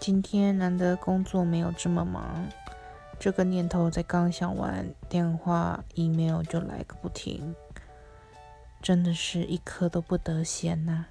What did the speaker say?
今天难得工作没有这么忙这个念头才刚想完电话 email 就来个不停。真的是一刻都不得闲呐。